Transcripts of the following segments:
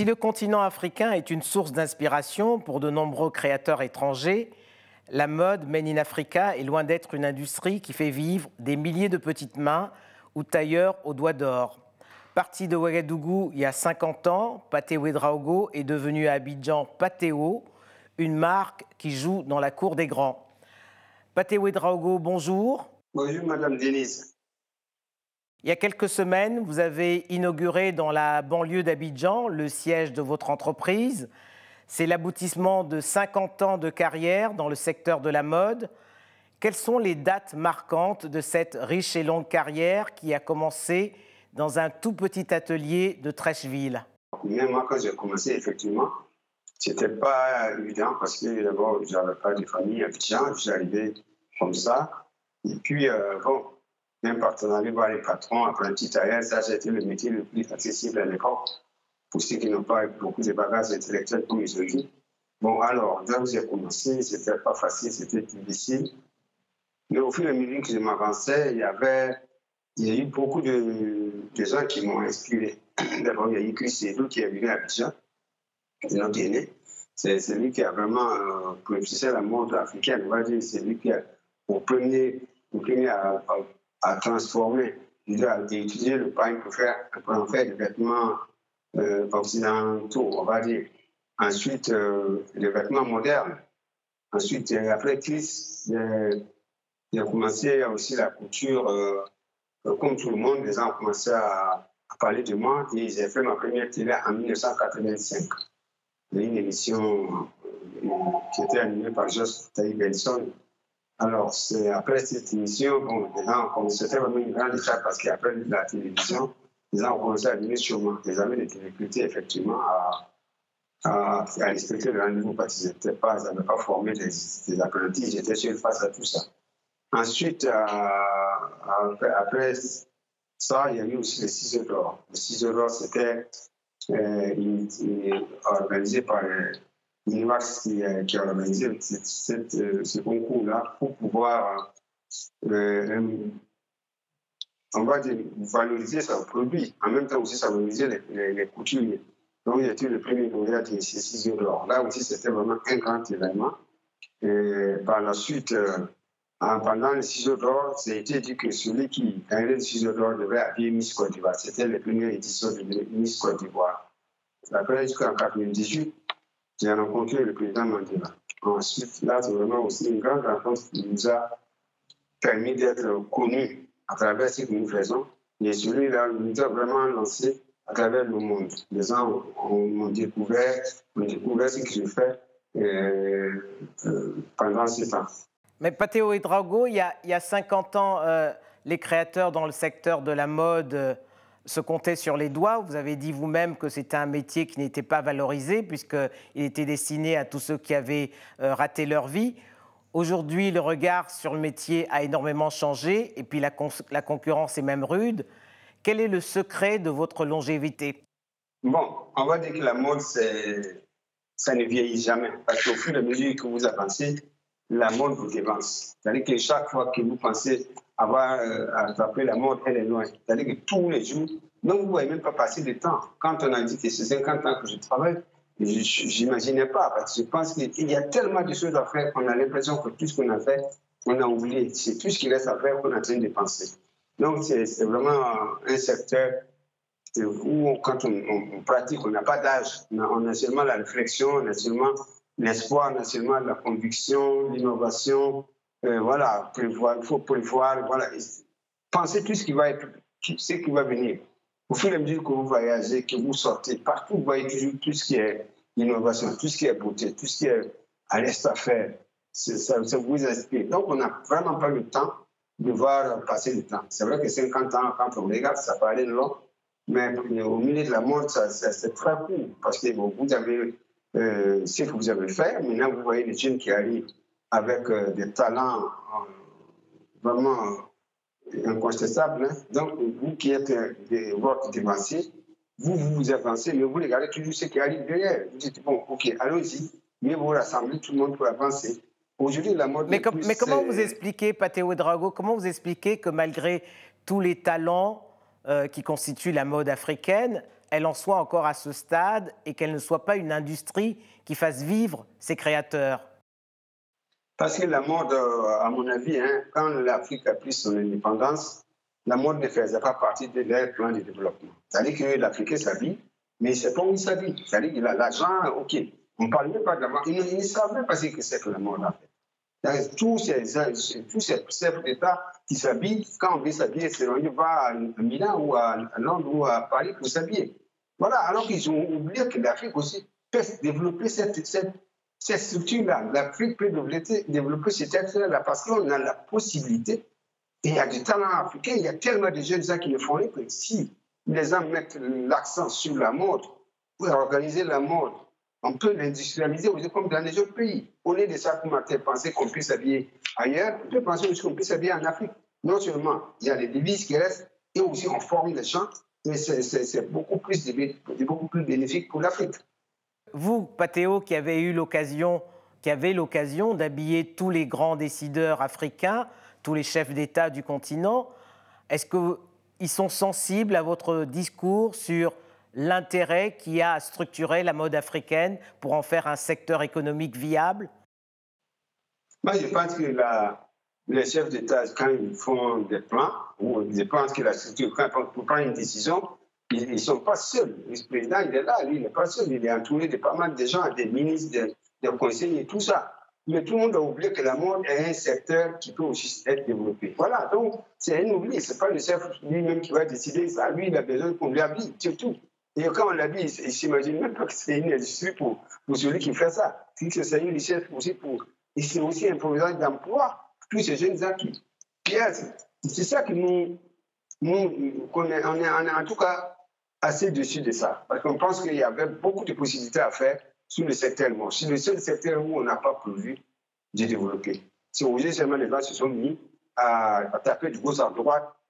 Si le continent africain est une source d'inspiration pour de nombreux créateurs étrangers, la mode Made in Africa est loin d'être une industrie qui fait vivre des milliers de petites mains ou tailleurs aux doigts d'or. Parti de Ouagadougou il y a 50 ans, Paté Ouedraogo est devenu à Abidjan Patéo, une marque qui joue dans la cour des grands. Paté Ouedraogo, bonjour. Bonjour, Madame Denise. Il y a quelques semaines, vous avez inauguré dans la banlieue d'Abidjan le siège de votre entreprise. C'est l'aboutissement de 50 ans de carrière dans le secteur de la mode. Quelles sont les dates marquantes de cette riche et longue carrière qui a commencé dans un tout petit atelier de Trècheville? Même moi, quand j'ai commencé, effectivement, c'était pas évident parce que d'abord, je n'avais pas de famille à Abidjan, arrivé comme ça. Et puis, euh, bon, même partenariat voir les patrons, apprentis tailleurs, ça, c'était le métier le plus accessible à l'époque pour ceux qui n'ont pas beaucoup de bagages intellectuels comme aujourd'hui. Bon, alors, là où j'ai commencé, c'était pas facile, c'était difficile. Mais au fur et à mesure que je m'avançais, il y avait, il y a eu beaucoup de, gens qui m'ont inspiré. D'abord, il y a eu Chris Edou qui est venu à Abidjan, notre aîné. C'est lui qui a vraiment euh, propulsé la mode africaine. On va dire, c'est lui qui a, au premier, au premier transformer, à utiliser le pain pour, faire, pour en faire des vêtements euh, occidentaux, on va dire. Ensuite, euh, les vêtements modernes. Ensuite, euh, après Chris, j'ai commencé aussi la couture. Euh, comme tout le monde, les gens ont commencé à, parler de moi et j'ai fait ma première télé en 1985. Une émission qui était animée par Josh Taï Benson alors, après cette émission, bon, c'était vraiment une grande étape parce qu'après la télévision, les gens ont commencé à venir sur moi. Ils avaient des difficultés, effectivement, à, respecter le rendez-vous parce qu'ils n'avaient pas, pas formé des, des apprentis. J'étais seul face à tout ça. Ensuite, euh, après, ça, il y a eu aussi les ciseaux d'or. Les ciseaux d'or, c'était euh, organisé par euh, qui, a organisé euh, ce concours-là pour pouvoir, euh, on va dire, valoriser son produit. En même temps aussi, valoriser les, les, couturiers. Donc, il été le premier lauréat de ces six d'or. Là aussi, c'était vraiment un grand événement. Et par la suite, pendant les ciseaux d'or, ça a été dit que celui qui gagnait les ciseaux d'or devait habiller Miss Côte d'Ivoire. C'était la première édition de Miss Côte d'Ivoire. Après, jusqu'en 1998, j'ai rencontré le président Mandela. Ensuite, là, c'est vraiment aussi une grande rencontre qui nous a permis d'être connus à travers ce que nous faisons. Et celui-là nous a vraiment lancé à travers le monde. Les gens ont, découvert, ont découvert ce que je fais euh, euh, pendant ce temps. Mais Pateo et Drago, il y a, il y a 50 ans, euh, les créateurs dans le secteur de la mode se comptait sur les doigts. Vous avez dit vous-même que c'était un métier qui n'était pas valorisé puisqu'il était destiné à tous ceux qui avaient euh, raté leur vie. Aujourd'hui, le regard sur le métier a énormément changé et puis la, la concurrence est même rude. Quel est le secret de votre longévité? Bon, on va dire que la mode, ça ne vieillit jamais. Parce qu'au fur et à mesure que vous avancez, la mode vous dévance. C'est-à-dire que chaque fois que vous pensez avoir euh, attrapé la mode, elle est loin. C'est-à-dire que tous les jours, donc vous ne voyez même pas passer de temps. Quand on a dit que c'est 50 ans que je travaille, je n'imaginais pas, parce que je pense qu'il y a tellement de choses à faire qu'on a l'impression que tout ce qu'on a fait, on a oublié. C'est tout ce qui reste à faire qu'on est en train de penser. Donc c'est vraiment un secteur où, quand on, pratique, on n'a pas d'âge. On, a seulement la réflexion, on a seulement l'espoir, seulement la conviction, l'innovation, euh, voilà, il faut prévoir, voilà, penser tout ce qui va être, ce qui va venir. Au fur et à mesure que vous voyagez, que vous sortez, partout vous voyez toujours tout ce qui est innovation, tout ce qui est beauté, tout ce qui est à l'est à faire. Ça, ça, vous inspire. Donc, on n'a vraiment pas le temps de voir passer le temps. C'est vrai que 50 ans, quand on regarde, ça paraît long, mais au milieu de la mode, c'est très parce que vous avez euh, ce que vous avez fait. Maintenant, vous voyez les jeunes qui arrivent avec euh, des talents euh, vraiment incontestables. Hein. Donc, vous qui êtes des votre dévancés, vous, vous vous avancez, mais vous regardez toujours ce qui arrive derrière. Vous dites, bon, ok, allons-y, mais vous rassemblez tout le monde pour avancer. Aujourd'hui, la mode. Mais, mais comment vous expliquez, Pateo Drago, comment vous expliquez que malgré tous les talents euh, qui constituent la mode africaine, elle en soit encore à ce stade et qu'elle ne soit pas une industrie qui fasse vivre ses créateurs Parce que la mode, euh, à mon avis, hein, quand l'Afrique a pris son indépendance, la mode ne faisait pas partie de leur plan de développement. C'est-à-dire que l'Africain s'habille, mais c'est pas où il s'habille. C'est-à-dire qu'il a l'argent, ok. On ne parle même pas de la mode. Ils ne même pas ce que c'est que la mode, en fait. Tous ces, tous ces chefs d'État qui s'habillent, quand on veut s'habiller, c'est on va à Milan ou à Londres ou à Paris pour s'habiller. Voilà, alors qu'ils ont oublié que l'Afrique aussi peut développer cette, cette, cette structure-là. L'Afrique peut développer, développer cette structure-là parce qu'on a la possibilité et il y a du talent africain, il y a tellement de jeunes gens qui le font que si les gens mettent l'accent sur la mode, pour organiser la mode, on peut l'industrialiser aussi comme dans les autres pays. Au lieu de comme penser qu'on puisse s'habiller ailleurs, on peut penser aussi qu'on puisse s'habiller en Afrique. Non seulement il y a les devises qui restent, et aussi on forme les gens, c'est beaucoup plus, beaucoup plus bénéfique pour l'Afrique. Vous, Pathéo, qui avez eu l'occasion, qui avez l'occasion d'habiller tous les grands décideurs africains, tous les chefs d'État du continent. Est-ce qu'ils sont sensibles à votre discours sur l'intérêt qu'il y a à structurer la mode africaine pour en faire un secteur économique viable? Moi, je pense que les chefs d'État, quand ils font des plans, ou je pense que la structure, quand pour prendre une décision, ils ne sont pas seuls. Le président, il est là, lui, il n'est pas seul. Il est entouré de pas mal de gens, des ministres, des, conseillers, tout ça. Mais tout le monde a oublié que la mode est un secteur qui peut aussi être développé. Voilà, donc c'est un oubli. Ce n'est pas le chef lui-même qui va décider ça. Lui, il a besoin qu'on lui habille, surtout. Et quand on l'habille, il ne s'imagine même pas que c'est une industrie pour, pour celui qui fait ça. C'est une aussi pour. Et c'est aussi un programme d'emploi. Tous ces jeunes gens qui. C'est ça que nous. nous on, est, en tout cas assez dessus de ça. Parce qu'on pense qu'il y avait beaucoup de possibilités à faire sur le secteur. C'est le seul secteur où on n'a pas prévu de développer. C'est obligé seulement les gens se sont mis à, taper de gauche à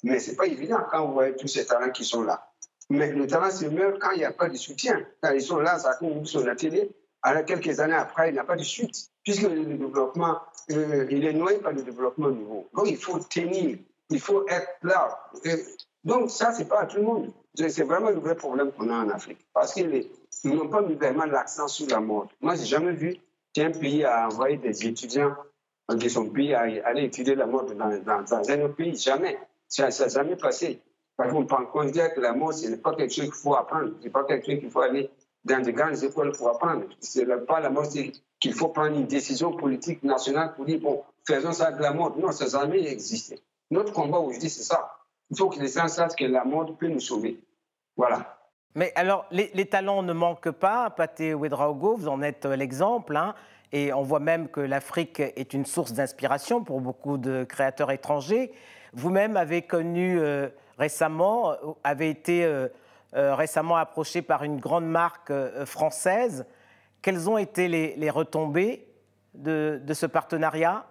mais ce n'est pas évident quand vous voyez tous ces talents qui sont là. Mais le talent se meurt quand il n'y a pas de soutien. Quand ils sont là, ça compte sur la télé. Alors, quelques années après, il n'y a pas de suite, puisque le développement, euh, il est noyé par le développement nouveau. Donc, il faut tenir, il faut être là. donc, ça, ce n'est pas à tout le monde. C'est vraiment le vrai problème qu'on a en Afrique. Parce que les, ils n'ont pas mis vraiment l'accent sur la mode. Moi, je n'ai jamais vu qu'un pays a envoyé des étudiants de son pays à aller étudier la mode dans, un autre pays. Jamais. Ça n'a jamais passé. Parce qu'on peut considérer que la mode, ce n'est pas quelque chose qu'il faut apprendre. Ce n'est pas quelque chose qu'il faut aller dans de grandes écoles pour apprendre. Ce n'est pas la mode qu'il faut prendre une décision politique nationale pour dire, bon, faisons ça de la mode. Non, ça n'a jamais existé. Notre combat aujourd'hui, c'est ça. Il faut que les gens sachent que la mode peut nous sauver. Voilà. Mais alors, les, talents ne manquent pas. Pathé Ouedraogo, vous en êtes euh, l'exemple. Hein, et on voit même que l'Afrique est une source d'inspiration pour beaucoup de créateurs étrangers. Vous-même avez connu euh, récemment, euh, avez été récemment approché par une grande marque française. Quelles ont été les, retombées de, ce partenariat?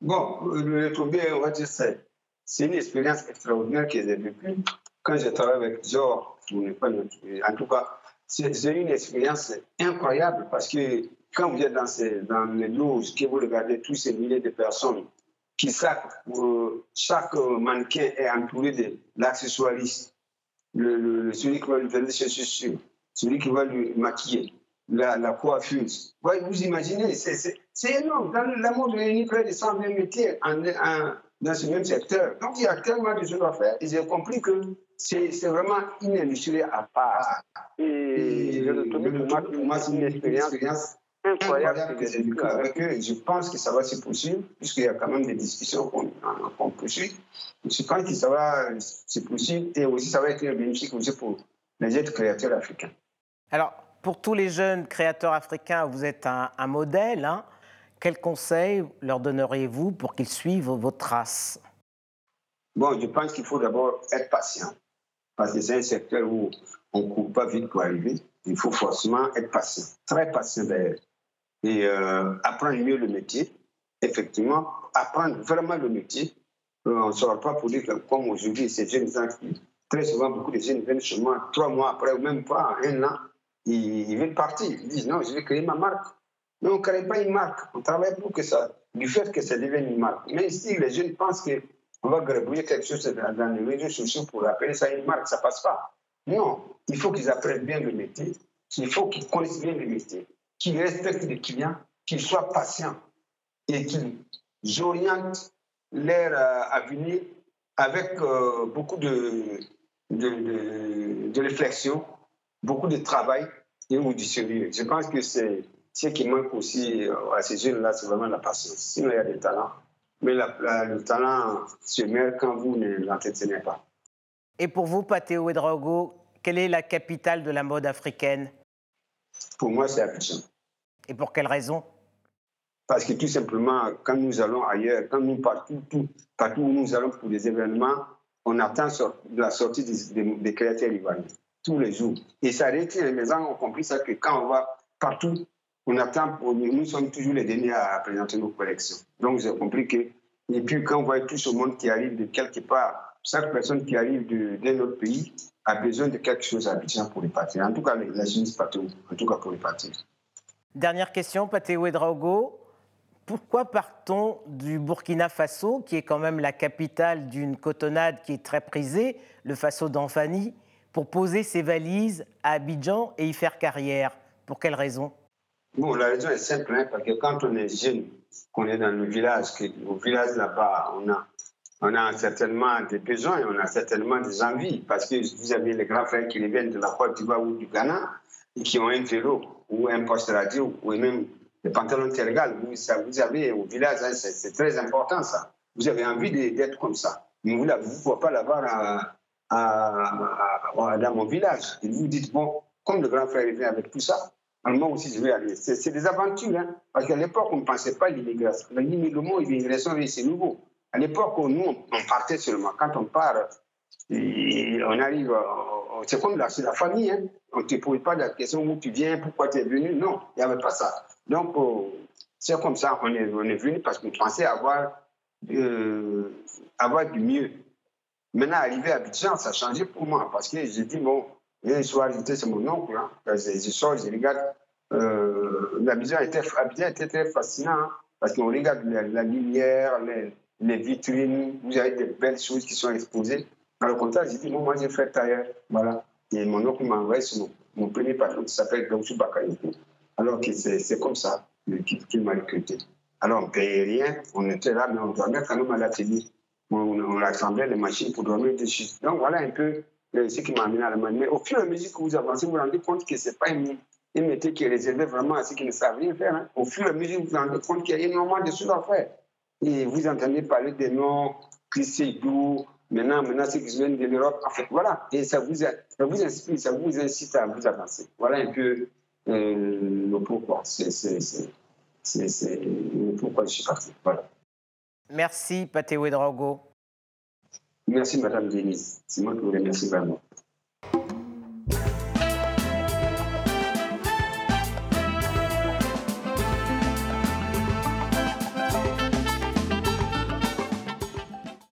Bon, les retombées, on va dire, c'est une expérience extraordinaire qu'ils ont vécue. Quand je travaille avec Zor, en tout cas, c'est une expérience incroyable parce que quand vous êtes dans, les loges, que vous regardez tous ces milliers de personnes qui euh, chaque mannequin est entouré de l'accessoiriste, le, celui qui va lui donner ses chaussures, celui qui va lui maquiller, la, la coiffeuse. vous imaginez, c'est énorme. Dans le il y a près de 120 métiers en, dans ce même secteur. Donc, il y a tellement de choses à faire. Et j'ai compris que c'est vraiment une industrie à part. Et, pour moi, c'est une expérience incroyable que j'ai vécue avec eux. Je pense que ça va se poursuivre, puisqu'il y a quand même des discussions qu'on poursuit. Je pense que ça va se poursuivre et aussi ça va être bénéfique aussi pour les autres créateurs africains. Alors, pour tous les jeunes créateurs africains, vous êtes un, un modèle. Hein quels conseils leur donneriez-vous pour qu'ils suivent vos traces Bon, je pense qu'il faut d'abord être patient. Parce que c'est un secteur où on ne court pas vite pour arriver. Il faut forcément être patient, très patient d'ailleurs. Et euh, apprendre mieux le métier, effectivement, apprendre vraiment le métier. Euh, on ne sort pas pour dire que, comme aujourd'hui, ces jeunes gens qui, très souvent, beaucoup de jeunes viennent chez moi trois mois après, ou même pas un an, ils, ils veulent partir. Ils disent non, je vais créer ma marque. Mais on ne crée pas une marque. On travaille pour que ça, du fait que ça devienne une marque. Mais ici, les jeunes pensent qu'on va grébouiller quelque chose dans les réseaux sociaux pour appeler ça une marque. Ça ne passe pas. Non, il faut qu'ils apprennent bien le métier, il faut qu'ils connaissent bien le métier, qu'ils respectent les clients, qu'ils soient patients et qu'ils orientent leur euh, avenir avec euh, beaucoup de, de, réflexion, beaucoup de travail et du sérieux. Je pense que c'est ce qui manque aussi euh, à ces jeunes-là, c'est vraiment la patience. Sinon, il y a des talents. Mais le talent se meurt quand vous ne l'entretenez pas. Et pour vous, Pateo Ouedraogo, quelle est la capitale de la mode africaine? Pour moi, c'est Abidjan. Et pour quelle raison? Parce que tout simplement, quand nous allons ailleurs, quand nous partons, tout, partout où nous allons pour des événements, on attend la sortie des, créateurs ivoiriens tous les jours. Et ça retient, les gens ont compris ça que quand on va partout, on attend, nous sommes toujours les derniers à présenter nos collections. Donc j'ai compris que, et puis quand on voit tout ce monde qui arrive de quelque part, chaque personne qui arrive d'un autre pays a besoin de quelque chose à Abidjan pour les partir. En tout cas, la jeunesse partout, en tout cas pour les partir. Dernière question, Patéo Drago pourquoi partons du Burkina Faso, qui est quand même la capitale d'une cotonnade qui est très prisée, le Faso d'Anfani, pour poser ses valises à Abidjan et y faire carrière? Pour quelle raison? Bon, la raison est simple, hein, parce que quand on est jeune, qu'on est dans le village, au village là-bas, on a, on a certainement des besoins, on a certainement des envies, parce que vous avez les grands frères qui viennent de la Côte d'Ivoire ou du Ghana, et qui ont un vélo ou un poste radio ou même le pantalon tergal, vous, avez au village, hein, c'est très important ça. Vous avez envie d'être comme ça. Mais vous ne pouvez pas l'avoir dans mon village. Et vous dites, bon, comme le grand frère vient avec tout ça, moi aussi je vais aller. C'est des aventures, hein, parce qu'à l'époque, on ne pensait pas à l'immigration. Le mot immigration, c'est nouveau. À l'époque, nous, on partait seulement. Quand on part, on arrive, c'est comme la, la famille. Hein. On ne te pose pas la question où tu viens, pourquoi tu es venu. Non, il n'y avait pas ça. Donc, euh, c'est comme ça qu'on est, on est venu parce qu'on pensait avoir, euh, avoir du mieux. Maintenant, arrivé à Abidjan, ça a changé pour moi parce que j'ai dit, bon, un soir, c'est mon oncle. Hein. Je, je, sors, je regarde. Euh, Abidjan, était, Abidjan était très fascinant hein, parce qu'on regarde la, lumière, les, les, vitrines, vous avez des belles choses qui sont exposées. Dans le contraire, j'ai dit, moi, j'ai fait tailleur. Voilà. Et mon oncle m'a envoyé mon, mon premier patron qui s'appelle Gauchou Bakayoko. Alors que c'est comme ça qu'il m'a recruté. Alors on ne payait rien, on était là, mais on dormait quand même à l'atelier. On, on assemblait les machines pour dormir dessus. Donc voilà un peu euh, ce qui m'a amené à la main. Mais au fur et à mesure que vous avancez, vous vous rendez compte que ce n'est pas un, métier qui est réservé vraiment à ceux qui ne savent rien faire. Hein. Au fur et à mesure, vous vous rendez compte qu'il y a énormément de choses à faire. Et vous entendez parler des noms, Christophe maintenant, maintenant ceux qui viennent de l'Europe. En fait, voilà. Et ça vous, ça vous inspire, ça vous incite à vous avancer. Voilà un peu euh, le pourquoi. C'est le pourquoi je suis parti. Voilà. Merci, Patéo Drago. Merci, Madame Denise. C'est moi qui vous remercie vraiment.